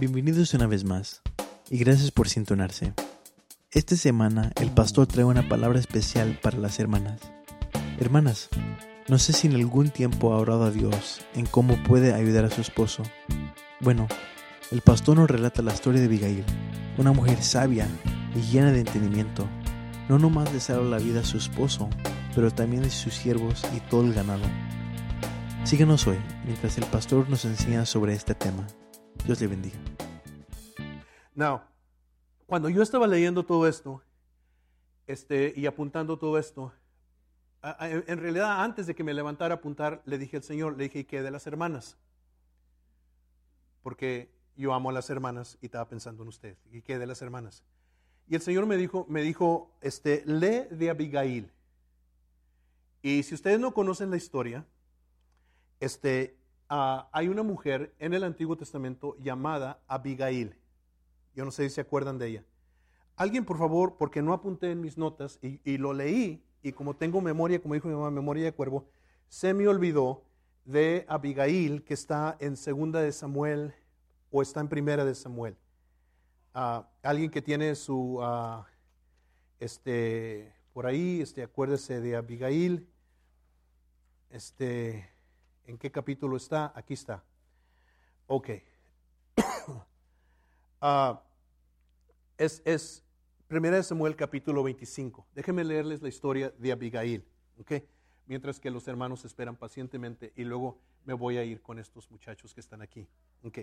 Bienvenidos una vez más y gracias por sintonarse. Esta semana el pastor trae una palabra especial para las hermanas. Hermanas, no sé si en algún tiempo ha orado a Dios en cómo puede ayudar a su esposo. Bueno, el pastor nos relata la historia de Abigail, una mujer sabia y llena de entendimiento. No nomás le salva la vida a su esposo, pero también de sus siervos y todo el ganado. Síguenos hoy mientras el pastor nos enseña sobre este tema. Dios le bendiga. Now, cuando yo estaba leyendo todo esto este, y apuntando todo esto, en realidad antes de que me levantara a apuntar, le dije al Señor, le dije, ¿y qué de las hermanas? Porque yo amo a las hermanas y estaba pensando en usted, ¿y qué de las hermanas? Y el Señor me dijo, me dijo, este, lee de Abigail. Y si ustedes no conocen la historia, este, hay una mujer en el Antiguo Testamento llamada Abigail. Yo no sé si se acuerdan de ella. Alguien, por favor, porque no apunté en mis notas y, y lo leí, y como tengo memoria, como dijo mi mamá, memoria de cuervo, se me olvidó de Abigail que está en segunda de Samuel o está en primera de Samuel. Ah, alguien que tiene su, ah, este, por ahí, este, acuérdese de Abigail. Este, ¿en qué capítulo está? Aquí está. Ok. Ah, es, es Primera de Samuel capítulo 25. Déjenme leerles la historia de Abigail, ¿ok? Mientras que los hermanos esperan pacientemente y luego me voy a ir con estos muchachos que están aquí, ¿ok?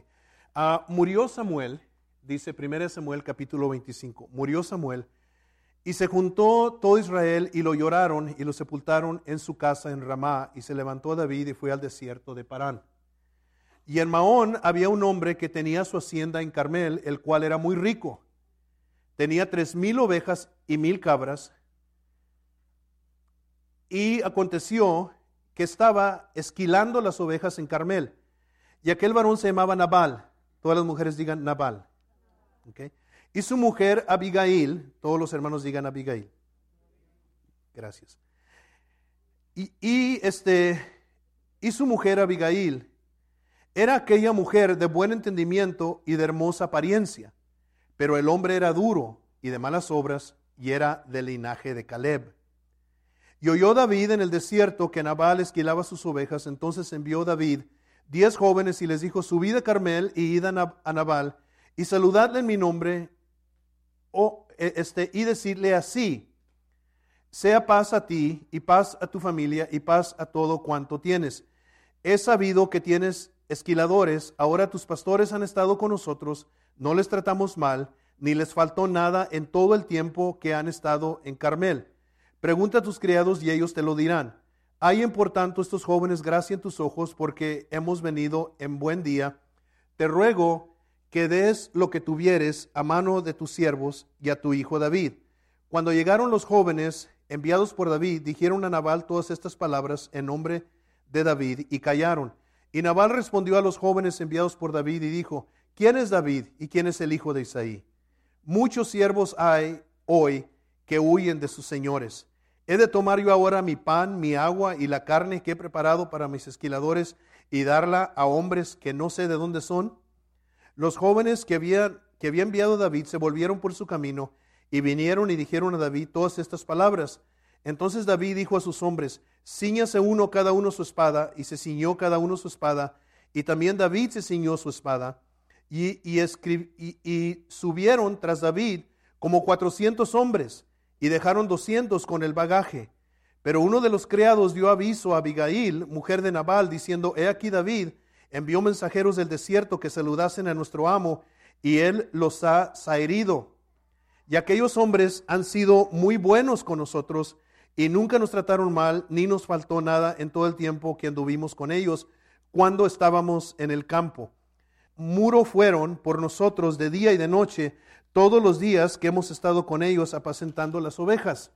Ah, murió Samuel, dice Primera de Samuel capítulo 25, murió Samuel y se juntó todo Israel y lo lloraron y lo sepultaron en su casa en Ramá y se levantó David y fue al desierto de Parán. Y en Maón había un hombre que tenía su hacienda en Carmel, el cual era muy rico. Tenía tres mil ovejas y mil cabras. Y aconteció que estaba esquilando las ovejas en Carmel. Y aquel varón se llamaba Nabal. Todas las mujeres digan Nabal. ¿ok? Y su mujer Abigail, todos los hermanos digan Abigail. Gracias. Y, este, y su mujer Abigail era aquella mujer de buen entendimiento y de hermosa apariencia, pero el hombre era duro y de malas obras y era del linaje de Caleb. Y oyó David en el desierto que Nabal esquilaba sus ovejas, entonces envió David diez jóvenes y les dijo, subid a Carmel y id a a Nabal y saludadle en mi nombre eh, este, y decirle así, sea paz a ti y paz a tu familia y paz a todo cuanto tienes. He sabido que tienes esquiladores, ahora tus pastores han estado con nosotros, no les tratamos mal, ni les faltó nada en todo el tiempo que han estado en Carmel. Pregunta a tus criados y ellos te lo dirán. Hay en por tanto estos jóvenes gracia en tus ojos porque hemos venido en buen día. Te ruego que des lo que tuvieres a mano de tus siervos y a tu hijo David. Cuando llegaron los jóvenes enviados por David, dijeron a Nabal todas estas palabras en nombre de David y callaron. Y Nabal respondió a los jóvenes enviados por David y dijo, ¿quién es David y quién es el hijo de Isaí? Muchos siervos hay hoy que huyen de sus señores. ¿He de tomar yo ahora mi pan, mi agua y la carne que he preparado para mis esquiladores y darla a hombres que no sé de dónde son? Los jóvenes que había, que había enviado David se volvieron por su camino y vinieron y dijeron a David todas estas palabras. Entonces David dijo a sus hombres, ciñase uno cada uno su espada, y se ciñó cada uno su espada, y también David se ciñó su espada, y, y, y subieron tras David como cuatrocientos hombres, y dejaron doscientos con el bagaje. Pero uno de los criados dio aviso a Abigail, mujer de Nabal, diciendo, He aquí David envió mensajeros del desierto que saludasen a nuestro amo, y él los ha zaherido. Y aquellos hombres han sido muy buenos con nosotros, y nunca nos trataron mal, ni nos faltó nada en todo el tiempo que anduvimos con ellos, cuando estábamos en el campo. Muro fueron por nosotros de día y de noche, todos los días que hemos estado con ellos apacentando las ovejas.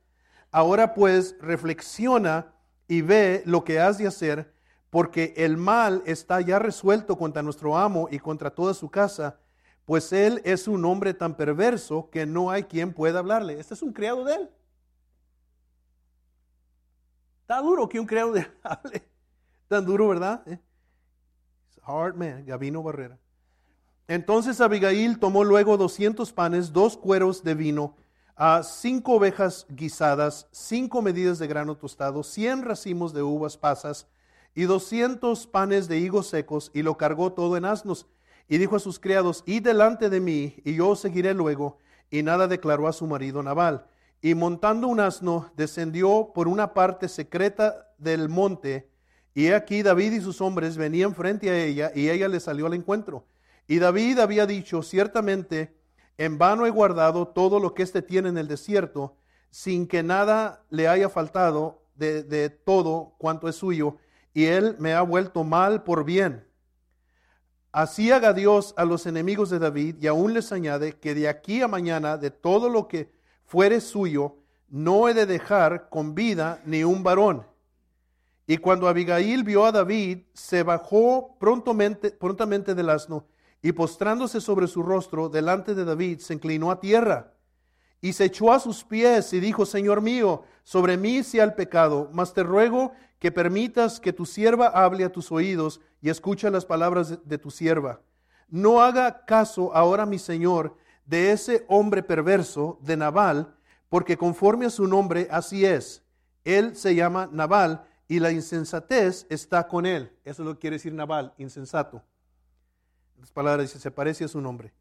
Ahora pues reflexiona y ve lo que has de hacer, porque el mal está ya resuelto contra nuestro amo y contra toda su casa, pues él es un hombre tan perverso que no hay quien pueda hablarle. Este es un criado de él. Está duro que un criado de él hable. Tan duro, ¿verdad? Eh? Hard man, Gavino Barrera. Entonces Abigail tomó luego doscientos panes, dos cueros de vino, a cinco ovejas guisadas, cinco medidas de grano tostado, cien racimos de uvas pasas y doscientos panes de higos secos, y lo cargó todo en asnos. Y dijo a sus criados, id delante de mí, y yo os seguiré luego. Y nada declaró a su marido Nabal. Y montando un asno, descendió por una parte secreta del monte, y aquí David y sus hombres venían frente a ella, y ella le salió al encuentro. Y David había dicho, ciertamente, en vano he guardado todo lo que éste tiene en el desierto, sin que nada le haya faltado de todo cuanto es suyo, y él me ha vuelto mal por bien. Así haga Dios a los enemigos de David, y aún les añade que de aquí a mañana, de todo lo que fuere suyo, no he de dejar con vida ni un varón. Y cuando Abigail vio a David, se bajó prontamente, prontamente del asno y postrándose sobre su rostro delante de David, se inclinó a tierra y se echó a sus pies y dijo, Señor mío, sobre mí sea el pecado, mas te ruego que permitas que tu sierva hable a tus oídos y escucha las palabras de, tu sierva. No haga caso ahora, mi Señor, de ese hombre perverso, de Nabal, porque conforme a su nombre así es. Él se llama Nabal y la insensatez está con él. Eso es lo que quiere decir Nabal, insensato. Las palabras dice, se parece a su nombre.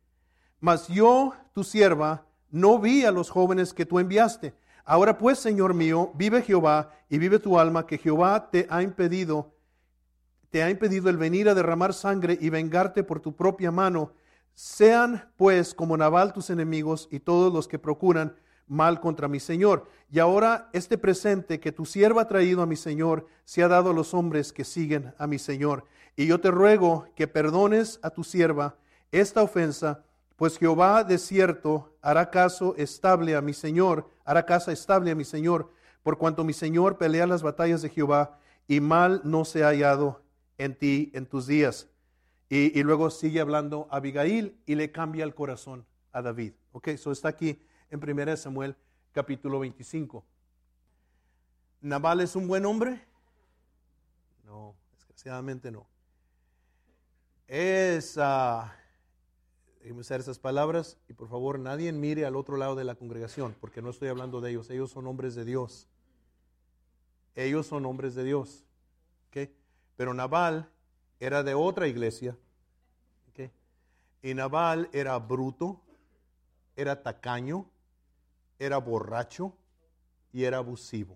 Mas yo, tu sierva, no vi a los jóvenes que tú enviaste. Ahora pues, Señor mío, vive Jehová y vive tu alma, que Jehová te ha impedido, te ha impedido el venir a derramar sangre y vengarte por tu propia mano. Sean pues como Nabal tus enemigos y todos los que procuran mal contra mi Señor. Y ahora este presente que tu sierva ha traído a mi Señor se ha dado a los hombres que siguen a mi Señor. Y yo te ruego que perdones a tu sierva esta ofensa, pues Jehová de cierto hará caso estable a mi Señor, hará casa estable a mi Señor, por cuanto mi Señor pelea las batallas de Jehová y mal no se ha hallado en ti en tus días. Y, luego sigue hablando Abigail y le cambia el corazón a David. Ok, eso está aquí en 1 Samuel capítulo 25. ¿Nabal es un buen hombre? No, desgraciadamente no. Es, uh, déjenme usar esas palabras y por favor nadie mire al otro lado de la congregación porque no estoy hablando de ellos, ellos son hombres de Dios. Ellos son hombres de Dios. ¿okay? Pero Nabal era de otra iglesia. ¿okay? Y Nabal era bruto, era tacaño, era borracho y era abusivo.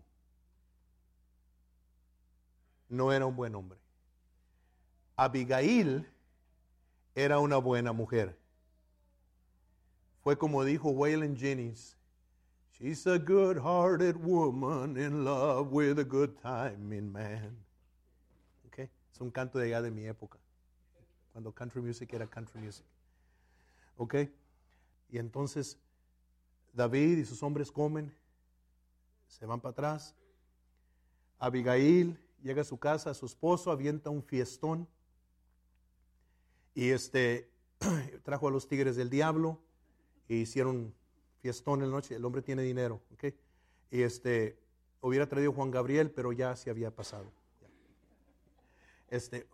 No era un buen hombre. Abigail era una buena mujer. Fue como dijo Waylon Jennings, She's a good-hearted woman in love with a good timing man. Okay? Es un canto de allá de mi época, cuando country music era country music. ¿Ok? Y entonces David y sus hombres comen, se van para atrás. Abigail llega a su casa, su esposo avienta un fiestón y este trajo a los tigres del diablo hicieron fiestón en la noche. El hombre tiene dinero, ¿ok? Y este hubiera traído Juan Gabriel, pero ya se había pasado. Este,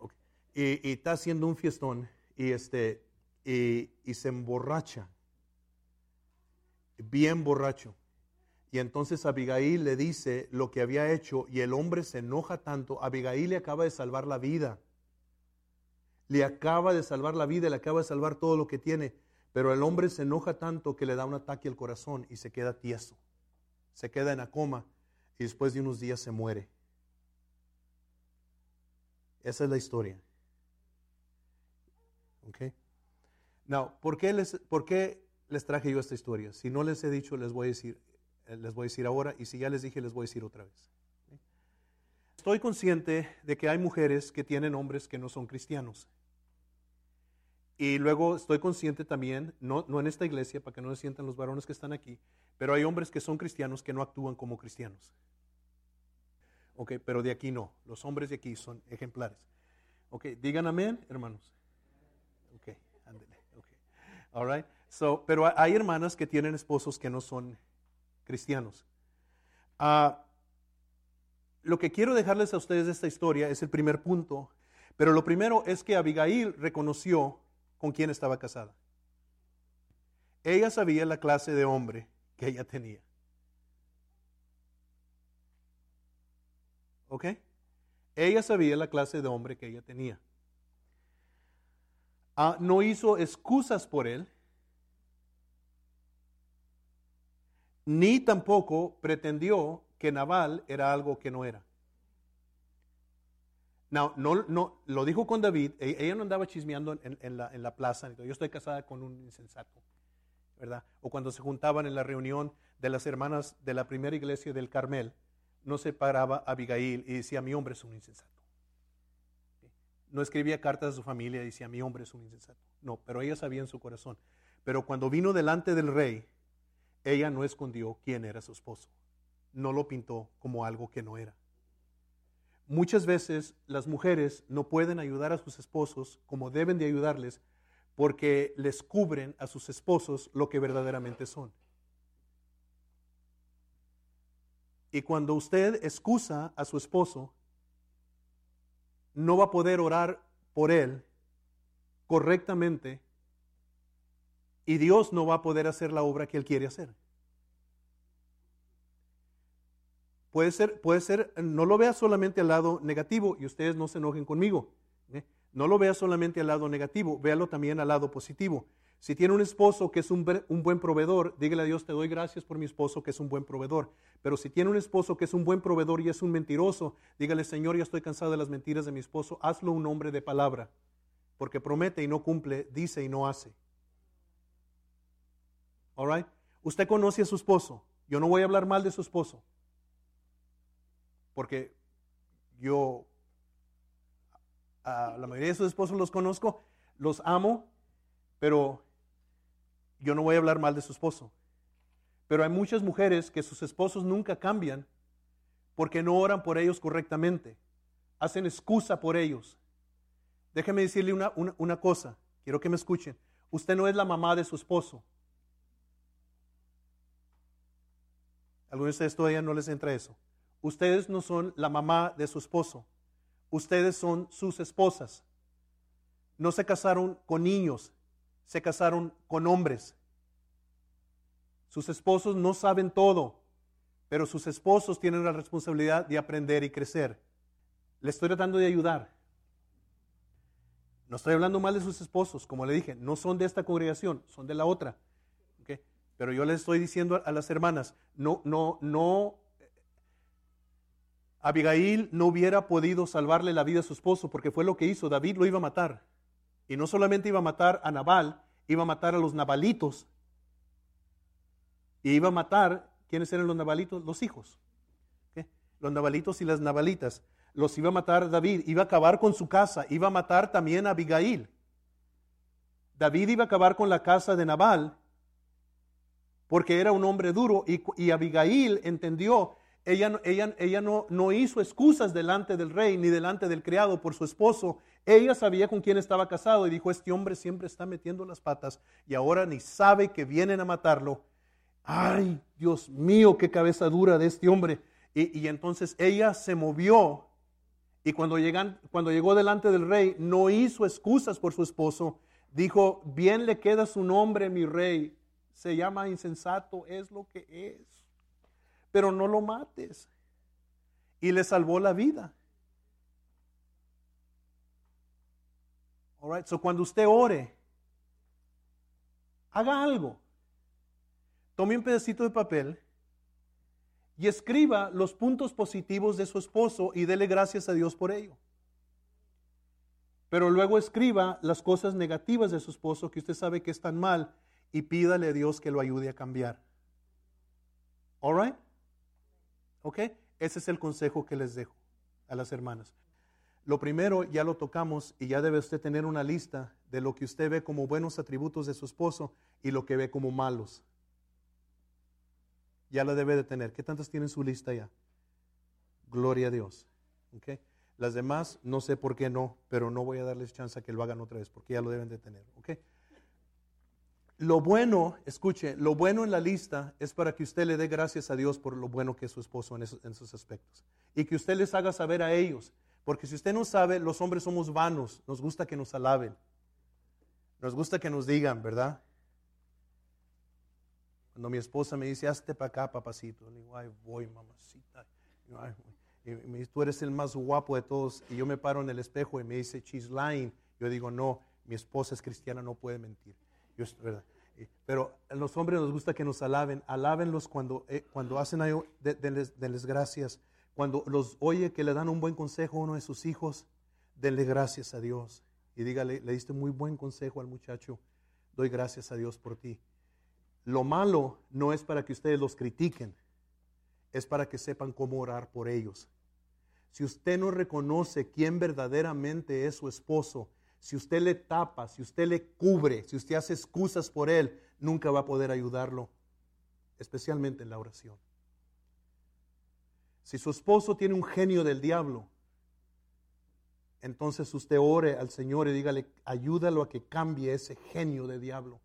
y, y, está haciendo un fiestón y este y, y se emborracha bien borracho. Y entonces Abigail le dice lo que había hecho y el hombre se enoja tanto. Abigail le acaba de salvar la vida. Le acaba de salvar la vida, le acaba de salvar todo lo que tiene. Pero el hombre se enoja tanto que le da un ataque al corazón y se queda tieso. Se queda en la coma y después de unos días se muere. Esa es la historia. ¿Ok? Now, ¿por qué, les, ¿por qué les traje yo esta historia. Si no les he dicho, les voy a decir, eh, les voy a decir ahora, y si ya les dije, les voy a decir otra vez. Estoy consciente de que hay mujeres que tienen hombres que no son cristianos. Y luego estoy consciente también, no, no en esta iglesia, para que no se sientan los varones que están aquí, pero hay hombres que son cristianos que no actúan como cristianos. Ok, pero de aquí no. Los hombres de aquí son ejemplares. Ok, digan amén, hermanos. Ok, ándele. Ok, all right pero hay hermanas que tienen esposos que no son cristianos. Ah, lo que quiero dejarles a ustedes de esta historia es el primer punto, pero lo primero es que Abigail reconoció con quién estaba casada. Ella sabía la clase de hombre que ella tenía. ¿Ok? Ella sabía la clase de hombre que ella tenía. Ah, no hizo excusas por él, ni tampoco pretendió que Naval era algo que no era. No, no, no, lo dijo con David, e, ella no andaba chismeando en, en la, plaza, yo estoy casada con un insensato, ¿verdad? O cuando se juntaban en la reunión de las hermanas de la primera iglesia del Carmel, no se paraba Abigail y decía, mi hombre es un insensato. No escribía cartas a su familia y decía, mi hombre es un insensato. No, pero ella sabía en su corazón. Pero cuando vino delante del rey, ella no escondió quién era su esposo. No lo pintó como algo que no era. Muchas veces las mujeres no pueden ayudar a sus esposos como deben de ayudarles porque les cubren a sus esposos lo que verdaderamente son. Y cuando usted excusa a su esposo, no va a poder orar por él correctamente y Dios no va a poder hacer la obra que él quiere hacer. Puede ser, puede ser, no lo vea solamente al lado negativo y ustedes no se enojen conmigo. ¿eh? No lo vea solamente al lado negativo, véalo también al lado positivo. Si tiene un esposo que es un, buen proveedor, dígale a Dios, te doy gracias por mi esposo que es un buen proveedor. Pero si tiene un esposo que es un buen proveedor y es un mentiroso, dígale, Señor, ya estoy cansado de las mentiras de mi esposo, hazlo un hombre de palabra, porque promete y no cumple, dice y no hace. All right? Usted conoce a su esposo. Yo no voy a hablar mal de su esposo porque yo a la mayoría de sus esposos los conozco, los amo, pero yo no voy a hablar mal de su esposo. Pero hay muchas mujeres que sus esposos nunca cambian porque no oran por ellos correctamente, hacen excusa por ellos. Déjeme decirle una, una cosa, quiero que me escuchen. Usted no es la mamá de su esposo. Algunos de ustedes todavía no les entra eso. Ustedes no son la mamá de su esposo. Ustedes son sus esposas. No se casaron con niños, se casaron con hombres. Sus esposos no saben todo, pero sus esposos tienen la responsabilidad de aprender y crecer. Le estoy tratando de ayudar. No estoy hablando mal de sus esposos, como le dije, no son de esta congregación, son de la otra. Pero yo les estoy diciendo a las hermanas, no, no, no Abigail no hubiera podido salvarle la vida a su esposo porque fue lo que hizo. David lo iba a matar. Y no solamente iba a matar a Nabal, iba a matar a los nabalitos. Y iba a matar, ¿quiénes eran los nabalitos? Los hijos. Los nabalitos y las nabalitas. Los iba a matar David. Iba a acabar con su casa. Iba a matar también a Abigail. David iba a acabar con la casa de Nabal porque era un hombre duro y, y Abigail entendió ella, ella, ella no, no, hizo excusas delante del rey ni delante del criado por su esposo. Ella sabía con quién estaba casado y dijo, este hombre siempre está metiendo las patas y ahora ni sabe que vienen a matarlo. Ay, Dios mío, qué cabeza dura de este hombre. Y, y entonces ella se movió y cuando, llegan, cuando llegó delante del rey no hizo excusas por su esposo. Dijo, bien le queda su nombre, mi rey. Se llama insensato, es lo que es pero no lo mates. Y le salvó la vida. All right, so cuando usted ore, haga algo. Tome un pedacito de papel y escriba los puntos positivos de su esposo y dele gracias a Dios por ello. Pero luego escriba las cosas negativas de su esposo que usted sabe que están mal y pídale a Dios que lo ayude a cambiar. All right? ¿Ok? Ese es el consejo que les dejo a las hermanas. Lo primero ya lo tocamos y ya debe usted tener una lista de lo que usted ve como buenos atributos de su esposo y lo que ve como malos. Ya la debe de tener. ¿Qué tantas tienen su lista ya? Gloria a Dios. ¿Ok? Las demás, no sé por qué no, pero no voy a darles chance que lo hagan otra vez porque ya lo deben de tener. Lo bueno, escuche, lo bueno en la lista es para que usted le dé gracias a Dios por lo bueno que es su esposo en esos, aspectos. Y que usted les haga saber a ellos. Porque si usted no sabe, los hombres somos vanos, nos gusta que nos alaben. Nos gusta que nos digan, ¿verdad? Cuando mi esposa me dice, hazte para acá, papacito, le digo, ay, voy, mamacita. Y me dice, tú eres el más guapo de todos. Y yo me paro en el espejo y me dice, she's lying. Yo digo, no, mi esposa es cristiana, no puede mentir. Yo, ¿verdad? Pero a los hombres nos gusta que nos alaben. Alábenlos cuando, eh, cuando hacen algo, denles, gracias. Cuando los oye que le dan un buen consejo a uno de sus hijos, denle gracias a Dios. Y dígale, le diste muy buen consejo al muchacho, doy gracias a Dios por ti. Lo malo no es para que ustedes los critiquen, es para que sepan cómo orar por ellos. Si usted no reconoce quién verdaderamente es su esposo, si usted le tapa, si usted le cubre, si usted hace excusas por él, nunca va a poder ayudarlo, especialmente en la oración. Si su esposo tiene un genio del diablo, entonces usted ore al Señor y dígale, ayúdalo a que cambie ese genio de diablo.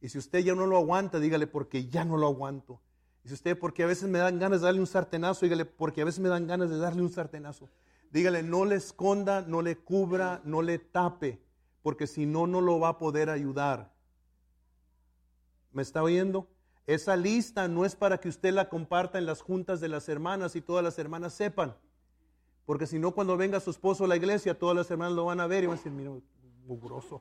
Y si usted ya no lo aguanta, dígale, porque ya no lo aguanto. Y si usted, porque a veces me dan ganas de darle un sartenazo, dígale, porque a veces me dan ganas de darle un sartenazo. Dígale, no le esconda, no le cubra, no le tape, porque si no, no lo va a poder ayudar. ¿Me está oyendo? Esa lista no es para que usted la comparta en las juntas de las hermanas y todas las hermanas sepan. Porque si no, cuando venga su esposo a la iglesia, todas las hermanas lo van a ver y van a decir, mira, mugroso,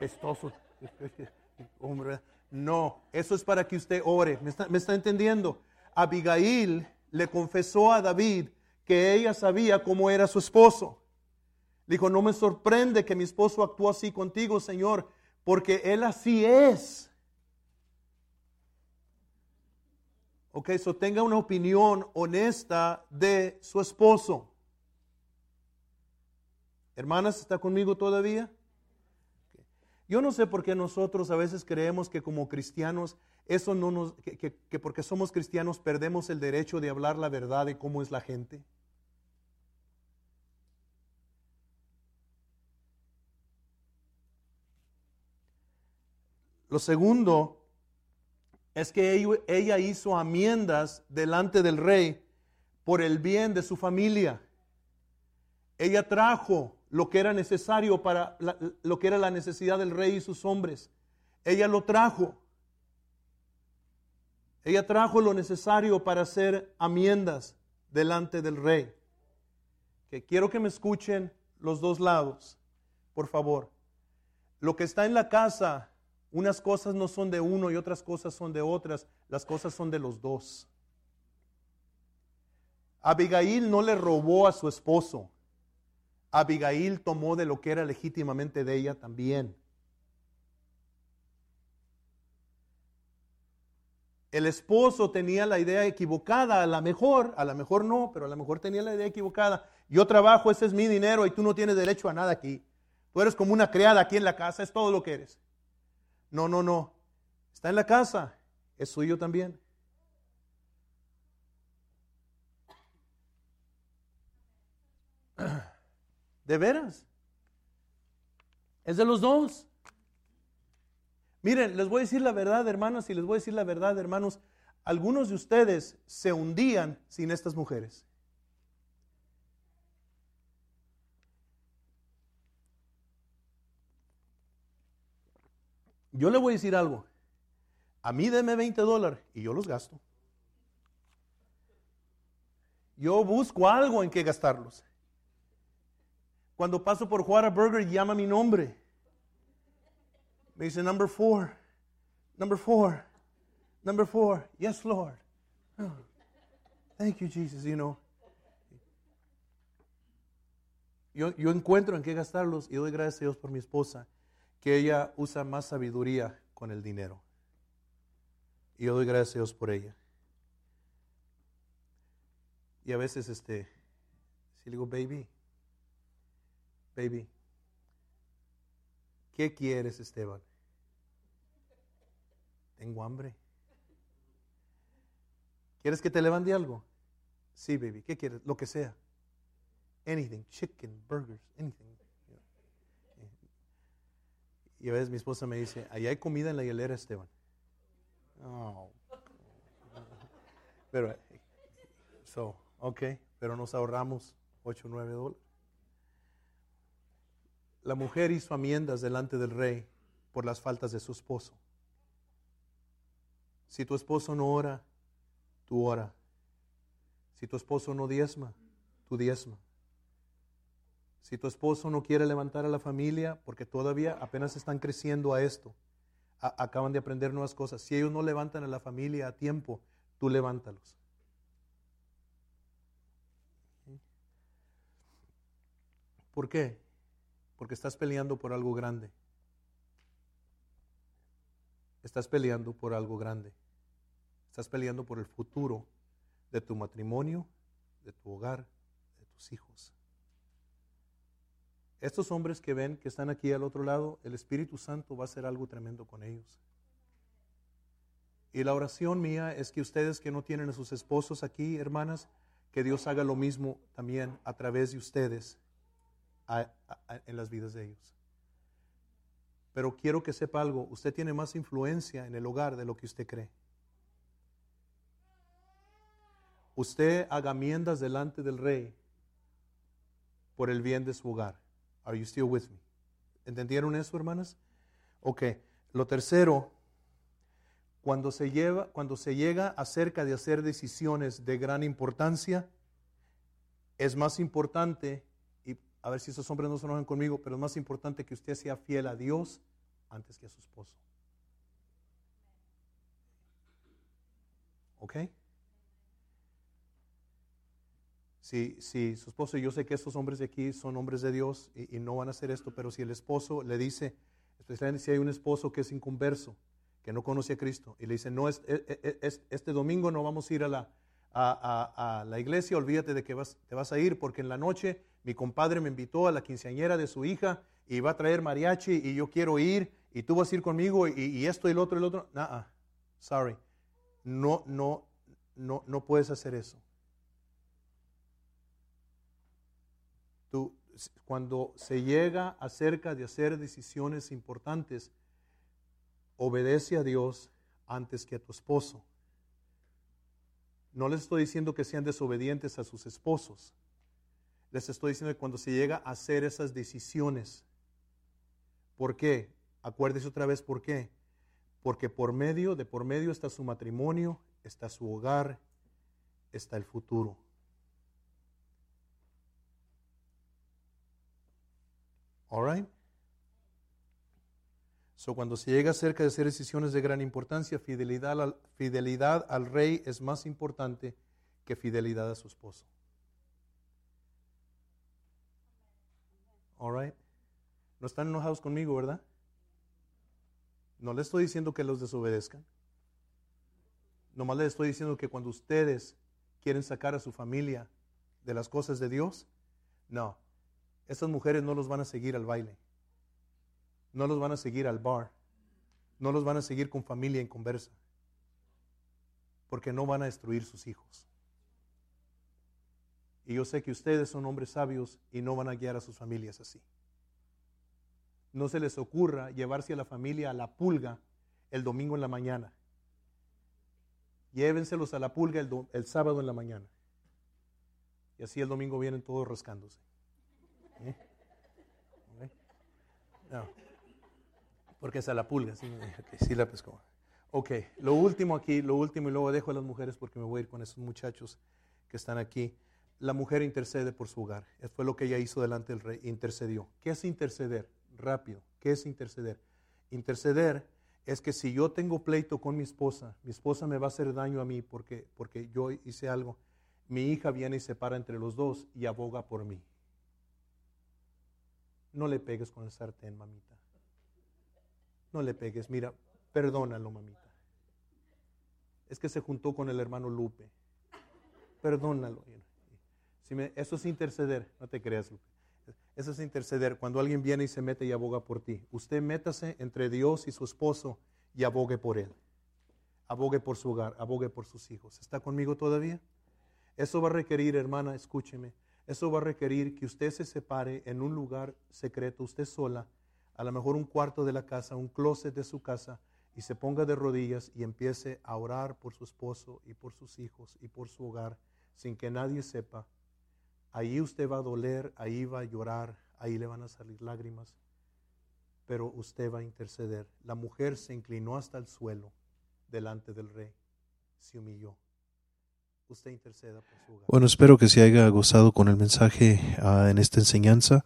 pestoso. Hombre, no, eso es para que usted ore. ¿Me está, ¿Me está entendiendo? Abigail le confesó a David que ella sabía cómo era su esposo. Dijo, no me sorprende que mi esposo actúe así contigo, Señor, porque él así es. Ok, so tenga una opinión honesta de su esposo. Hermanas, ¿está conmigo todavía? Yo no sé por qué nosotros a veces creemos que como cristianos, eso no nos, que, que porque somos cristianos perdemos el derecho de hablar la verdad de cómo es la gente. Lo segundo es que ella hizo amiendas delante del rey por el bien de su familia. Ella trajo lo que era necesario para lo que era la necesidad del rey y sus hombres. Ella lo trajo. Ella trajo lo necesario para hacer amiendas delante del rey. Que quiero que me escuchen los dos lados, por favor. Lo que está en la casa unas cosas no son de uno y otras cosas son de otras. Las cosas son de los dos. Abigail no le robó a su esposo. Abigail tomó de lo que era legítimamente de ella también. El esposo tenía la idea equivocada, a lo mejor, a lo mejor no, pero a lo mejor tenía la idea equivocada. Yo trabajo, ese es mi dinero y tú no tienes derecho a nada aquí. Tú eres como una criada aquí en la casa, es todo lo que eres. No, no, no. Está en la casa. Es suyo también. ¿De veras? Es de los dos. Miren, les voy a decir la verdad, hermanas, y les voy a decir la verdad, hermanos. Algunos de ustedes se hundían sin estas mujeres. Yo le voy a decir algo. A mí deme 20 dólares y yo los gasto. Yo busco algo en que gastarlos. Cuando paso por Juara Burger, llama mi nombre. Me dice, number four, number four, number four. Yes, Lord. Oh, thank you, Jesus, you know. Yo, yo encuentro en qué gastarlos y doy gracias a Dios por mi esposa que ella usa más sabiduría con el dinero. Y yo doy gracias a Dios por ella. Y a veces, este, si le digo, baby, baby, ¿qué quieres, Esteban? Tengo hambre. ¿Quieres que te levante algo? Sí, baby. ¿Qué quieres? Lo que sea. Anything. Chicken, burgers, anything. Y a veces mi esposa me dice, allá hay comida en la hielera, Esteban. Oh. Pero, so, ok, pero nos ahorramos 8 o 9 dólares. La mujer hizo amiendas delante del rey por las faltas de su esposo. Si tu esposo no ora, tú ora. Si tu esposo no diezma, tú diezma. Si tu esposo no quiere levantar a la familia, porque todavía apenas están creciendo a esto, acaban de aprender nuevas cosas. Si ellos no levantan a la familia a tiempo, tú levántalos. ¿Por qué? Porque estás peleando por algo grande. Estás peleando por algo grande. Estás peleando por el futuro de tu matrimonio, de tu hogar, de tus hijos. Estos hombres que ven que están aquí al otro lado, el Espíritu Santo va a hacer algo tremendo con ellos. Y la oración mía es que ustedes que no tienen a sus esposos aquí, hermanas, que Dios haga lo mismo también a través de ustedes en las vidas de ellos. Pero quiero que sepa algo, usted tiene más influencia en el hogar de lo que usted cree. Usted haga enmiendas delante del rey por el bien de su hogar. Are you still with me? ¿Entendieron eso, hermanas? Ok. Lo tercero, cuando se, lleva, cuando se llega acerca de hacer decisiones de gran importancia, es más importante a ver si esos hombres no se enojan conmigo, pero es más importante que usted sea fiel a Dios antes que a su esposo. ¿Ok? Si, si su esposo, yo sé que estos hombres de aquí son hombres de Dios y, no van a hacer esto, pero si el esposo le dice, especialmente si hay un esposo que es inconverso, que no conoce a Cristo, y le dice, no, es, este domingo no vamos a ir a la, a, la iglesia, olvídate de que vas, te vas a ir, porque en la noche mi compadre me invitó a la quinceañera de su hija y va a traer mariachi y yo quiero ir y tú vas a ir conmigo y, esto y el otro y el otro. Nah, sorry. No, no, no, no puedes hacer eso. Cuando se llega acerca de hacer decisiones importantes, obedece a Dios antes que a tu esposo. No les estoy diciendo que sean desobedientes a sus esposos les estoy diciendo que cuando se llega a hacer esas decisiones, ¿por qué? Acuérdese otra vez por qué. Porque por medio, de por medio está su matrimonio, está su hogar, está el futuro. All right? So, cuando se llega cerca de hacer decisiones de gran importancia, fidelidad al, rey es más importante que fidelidad a su esposo. All right. No están enojados conmigo, ¿verdad? No les estoy diciendo que los desobedezcan. Nomás les estoy diciendo que cuando ustedes quieren sacar a su familia de las cosas de Dios, no. Esas mujeres no los van a seguir al baile. No los van a seguir al bar. No los van a seguir con familia en conversa. Porque no van a destruir sus hijos. Y yo sé que ustedes son hombres sabios y no van a guiar a sus familias así. No se les ocurra llevarse a la familia a la pulga el domingo en la mañana. Llévenselos a la pulga el, sábado en la mañana. Y así el domingo vienen todos rascándose. ¿Eh? No. Porque es a la pulga. Sí, sí la pescó. Ok, lo último aquí, lo último y luego dejo a las mujeres porque me voy a ir con esos muchachos que están aquí la mujer intercede por su hogar. Fue lo que ella hizo delante del rey, intercedió. ¿Qué es interceder? Rápido, ¿qué es interceder? Interceder es que si yo tengo pleito con mi esposa, mi esposa me va a hacer daño a mí porque, porque yo hice algo, mi hija viene y se para entre los dos y aboga por mí. No le pegues con el sartén, mamita. No le pegues, mira, perdónalo, mamita. Es que se juntó con el hermano Lupe. Perdónalo eso es interceder, no te creas, Eso es interceder. Cuando alguien viene y se mete y aboga por ti, usted métase entre Dios y su esposo y abogue por él. Abogue por su hogar, abogue por sus hijos. ¿Está conmigo todavía? Eso va a requerir, hermana, escúcheme, eso va a requerir que usted se separe en un lugar secreto, usted sola, a lo mejor un cuarto de la casa, un closet de su casa, y se ponga de rodillas y empiece a orar por su esposo y por sus hijos y por su hogar, sin que nadie sepa Ahí usted va a doler, ahí va a llorar, ahí le van a salir lágrimas. pero usted va a interceder. La mujer se inclinó hasta el suelo delante del rey, se humilló. Bueno, espero que se haya gozado con el mensaje ah, en esta enseñanza.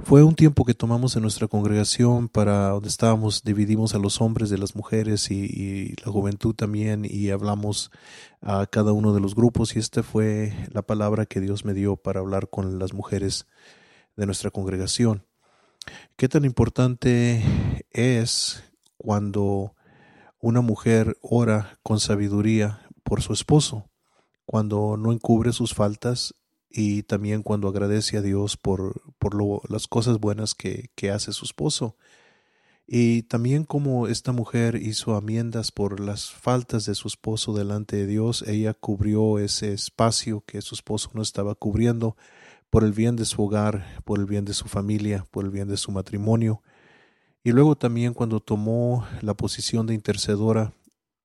Fue un tiempo que tomamos en nuestra congregación para donde estábamos, dividimos a los hombres de las mujeres y, y la juventud también y hablamos a cada uno de los grupos y esta fue la palabra que Dios me dio para hablar con las mujeres de nuestra congregación. ¿Qué tan importante es cuando una mujer ora con sabiduría por su esposo? Cuando no encubre sus faltas y también cuando agradece a Dios por, por lo, las cosas buenas que, que hace su esposo. Y también como esta mujer hizo amiendas por las faltas de su esposo delante de Dios, ella cubrió ese espacio que su esposo no estaba cubriendo por el bien de su hogar, por el bien de su familia, por el bien de su matrimonio. Y luego también cuando tomó la posición de intercedora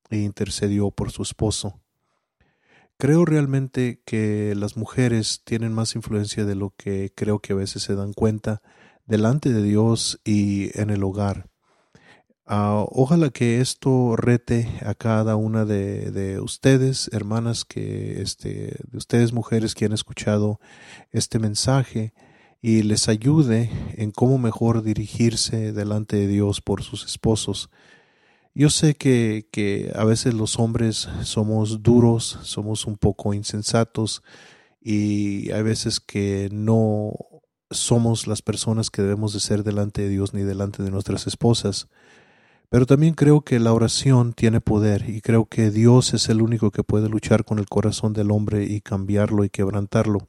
e intercedió por su esposo. Creo realmente que las mujeres tienen más influencia de lo que creo que a veces se dan cuenta delante de Dios y en el hogar. Uh, ojalá que esto rete a cada una de, de, ustedes, hermanas, que este, de ustedes mujeres que han escuchado este mensaje y les ayude en cómo mejor dirigirse delante de Dios por sus esposos. Yo sé que, que a veces los hombres somos duros, somos un poco insensatos y hay veces que no somos las personas que debemos de ser delante de Dios ni delante de nuestras esposas. Pero también creo que la oración tiene poder y creo que Dios es el único que puede luchar con el corazón del hombre y cambiarlo y quebrantarlo.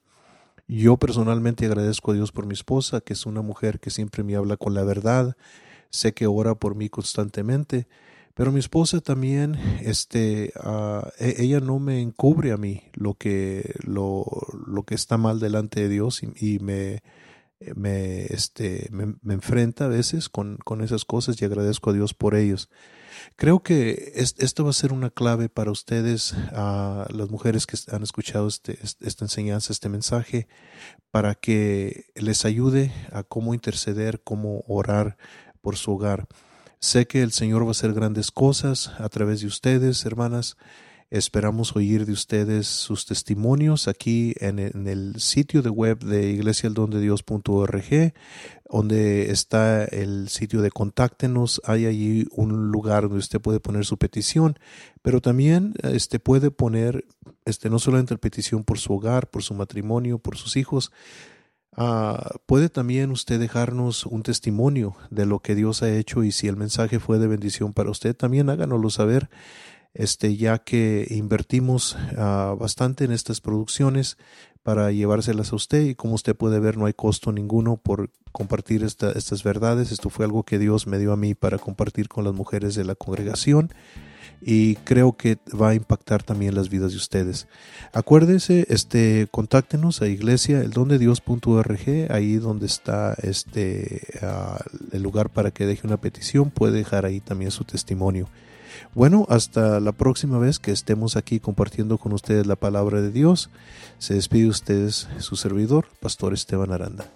Yo personalmente agradezco a Dios por mi esposa, que es una mujer que siempre me habla con la verdad, sé que ora por mí constantemente, pero mi esposa también, este, uh, ella no me encubre a mí lo que, lo, lo que está mal delante de Dios y, me, me, este, me, me, enfrenta a veces con, con, esas cosas y agradezco a Dios por ellos. Creo que es, esto va a ser una clave para ustedes, a las mujeres que han escuchado este, esta enseñanza, este mensaje, para que les ayude a cómo interceder, cómo orar por su hogar. Sé que el Señor va a hacer grandes cosas a través de ustedes, hermanas. Esperamos oír de ustedes sus testimonios aquí en el, sitio de web de iglesialdondedios.org, donde está el sitio de contáctenos. Hay allí un lugar donde usted puede poner su petición, pero también este, puede poner este, no solamente la petición por su hogar, por su matrimonio, por sus hijos, Uh, puede también usted dejarnos un testimonio de lo que Dios ha hecho y si el mensaje fue de bendición para usted, también háganoslo saber este, ya que invertimos uh, bastante en estas producciones para llevárselas a usted y como usted puede ver no hay costo ninguno por compartir esta, estas verdades. Esto fue algo que Dios me dio a mí para compartir con las mujeres de la congregación y creo que va a impactar también las vidas de ustedes. Acuérdense, este, contáctenos a iglesia ahí donde está este, uh, el lugar para que deje una petición, puede dejar ahí también su testimonio. Bueno, hasta la próxima vez que estemos aquí compartiendo con ustedes la palabra de Dios. Se despide ustedes su servidor, Pastor Esteban Aranda.